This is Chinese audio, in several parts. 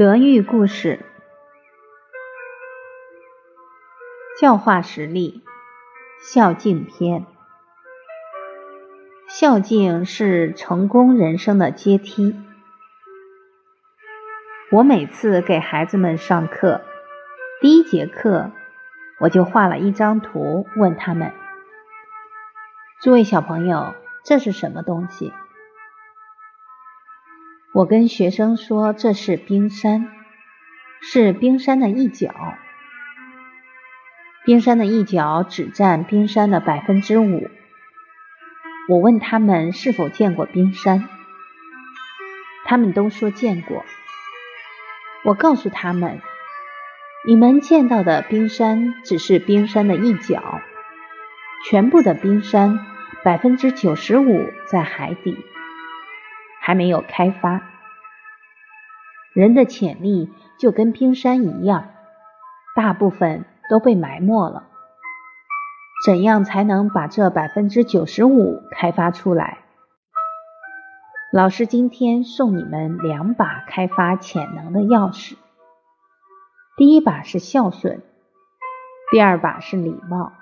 德育故事，教化实例，孝敬篇。孝敬是成功人生的阶梯。我每次给孩子们上课，第一节课我就画了一张图，问他们：“诸位小朋友，这是什么东西？”我跟学生说：“这是冰山，是冰山的一角。冰山的一角只占冰山的百分之五。”我问他们是否见过冰山，他们都说见过。我告诉他们：“你们见到的冰山只是冰山的一角，全部的冰山百分之九十五在海底。”还没有开发，人的潜力就跟冰山一样，大部分都被埋没了。怎样才能把这百分之九十五开发出来？老师今天送你们两把开发潜能的钥匙，第一把是孝顺，第二把是礼貌。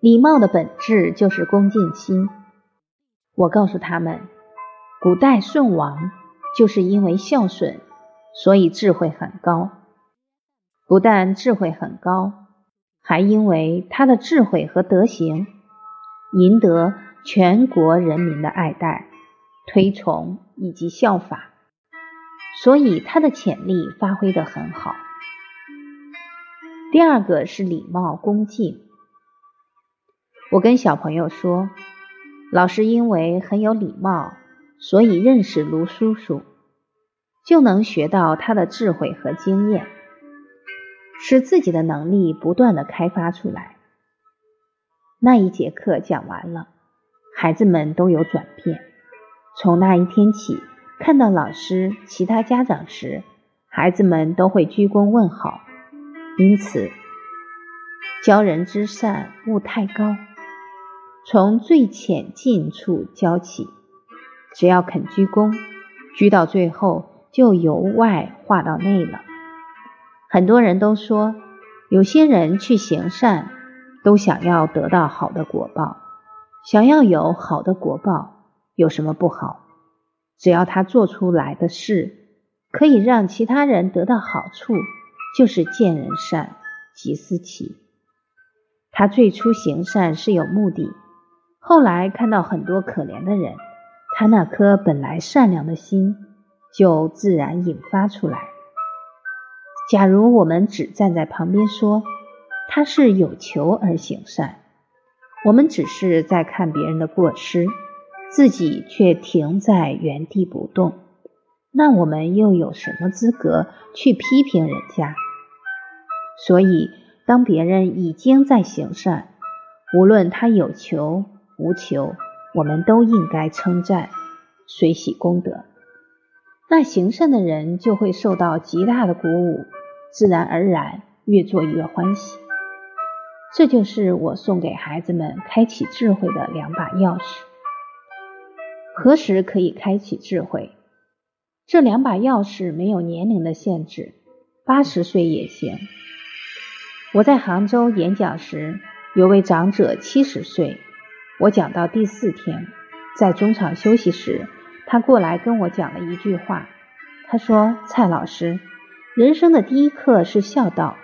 礼貌的本质就是恭敬心。我告诉他们。古代舜王就是因为孝顺，所以智慧很高。不但智慧很高，还因为他的智慧和德行，赢得全国人民的爱戴、推崇以及效法，所以他的潜力发挥的很好。第二个是礼貌恭敬。我跟小朋友说，老师因为很有礼貌。所以认识卢叔叔，就能学到他的智慧和经验，使自己的能力不断的开发出来。那一节课讲完了，孩子们都有转变。从那一天起，看到老师、其他家长时，孩子们都会鞠躬问好。因此，教人之善勿太高，从最浅近处教起。只要肯鞠躬，鞠到最后就由外化到内了。很多人都说，有些人去行善，都想要得到好的果报。想要有好的果报，有什么不好？只要他做出来的事可以让其他人得到好处，就是见人善，即思齐。他最初行善是有目的，后来看到很多可怜的人。他那颗本来善良的心就自然引发出来。假如我们只站在旁边说他是有求而行善，我们只是在看别人的过失，自己却停在原地不动，那我们又有什么资格去批评人家？所以，当别人已经在行善，无论他有求无求。我们都应该称赞，随喜功德，那行善的人就会受到极大的鼓舞，自然而然越做越欢喜。这就是我送给孩子们开启智慧的两把钥匙。何时可以开启智慧？这两把钥匙没有年龄的限制，八十岁也行。我在杭州演讲时，有位长者七十岁。我讲到第四天，在中场休息时，他过来跟我讲了一句话。他说：“蔡老师，人生的第一课是孝道。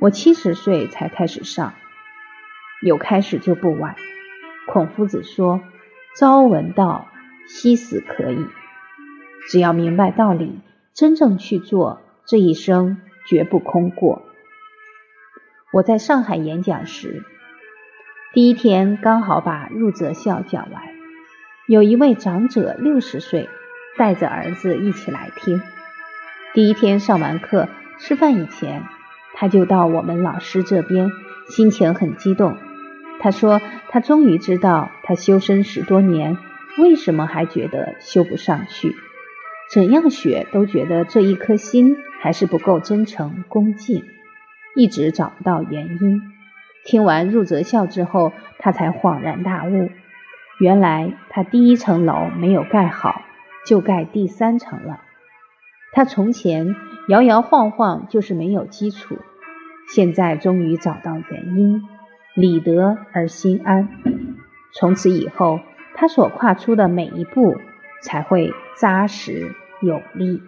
我七十岁才开始上，有开始就不晚。孔夫子说：‘朝闻道，夕死可矣。’只要明白道理，真正去做，这一生绝不空过。”我在上海演讲时。第一天刚好把入则孝讲完，有一位长者六十岁，带着儿子一起来听。第一天上完课，吃饭以前，他就到我们老师这边，心情很激动。他说他终于知道，他修身十多年，为什么还觉得修不上去？怎样学都觉得这一颗心还是不够真诚恭敬，一直找不到原因。听完入则孝之后，他才恍然大悟，原来他第一层楼没有盖好，就盖第三层了。他从前摇摇晃晃就是没有基础，现在终于找到原因，理得而心安。从此以后，他所跨出的每一步才会扎实有力。